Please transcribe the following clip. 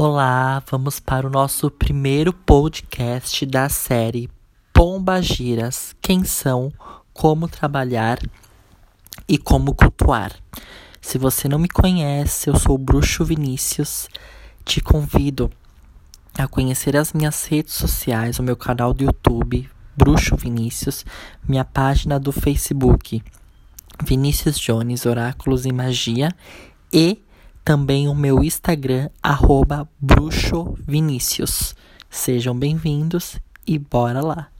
Olá, vamos para o nosso primeiro podcast da série Pombagiras: Quem são, como trabalhar e como cultuar. Se você não me conhece, eu sou o Bruxo Vinícius. Te convido a conhecer as minhas redes sociais, o meu canal do YouTube, Bruxo Vinícius, minha página do Facebook, Vinícius Jones Oráculos e Magia e também o meu Instagram, bruxovinicius. Sejam bem-vindos e bora lá!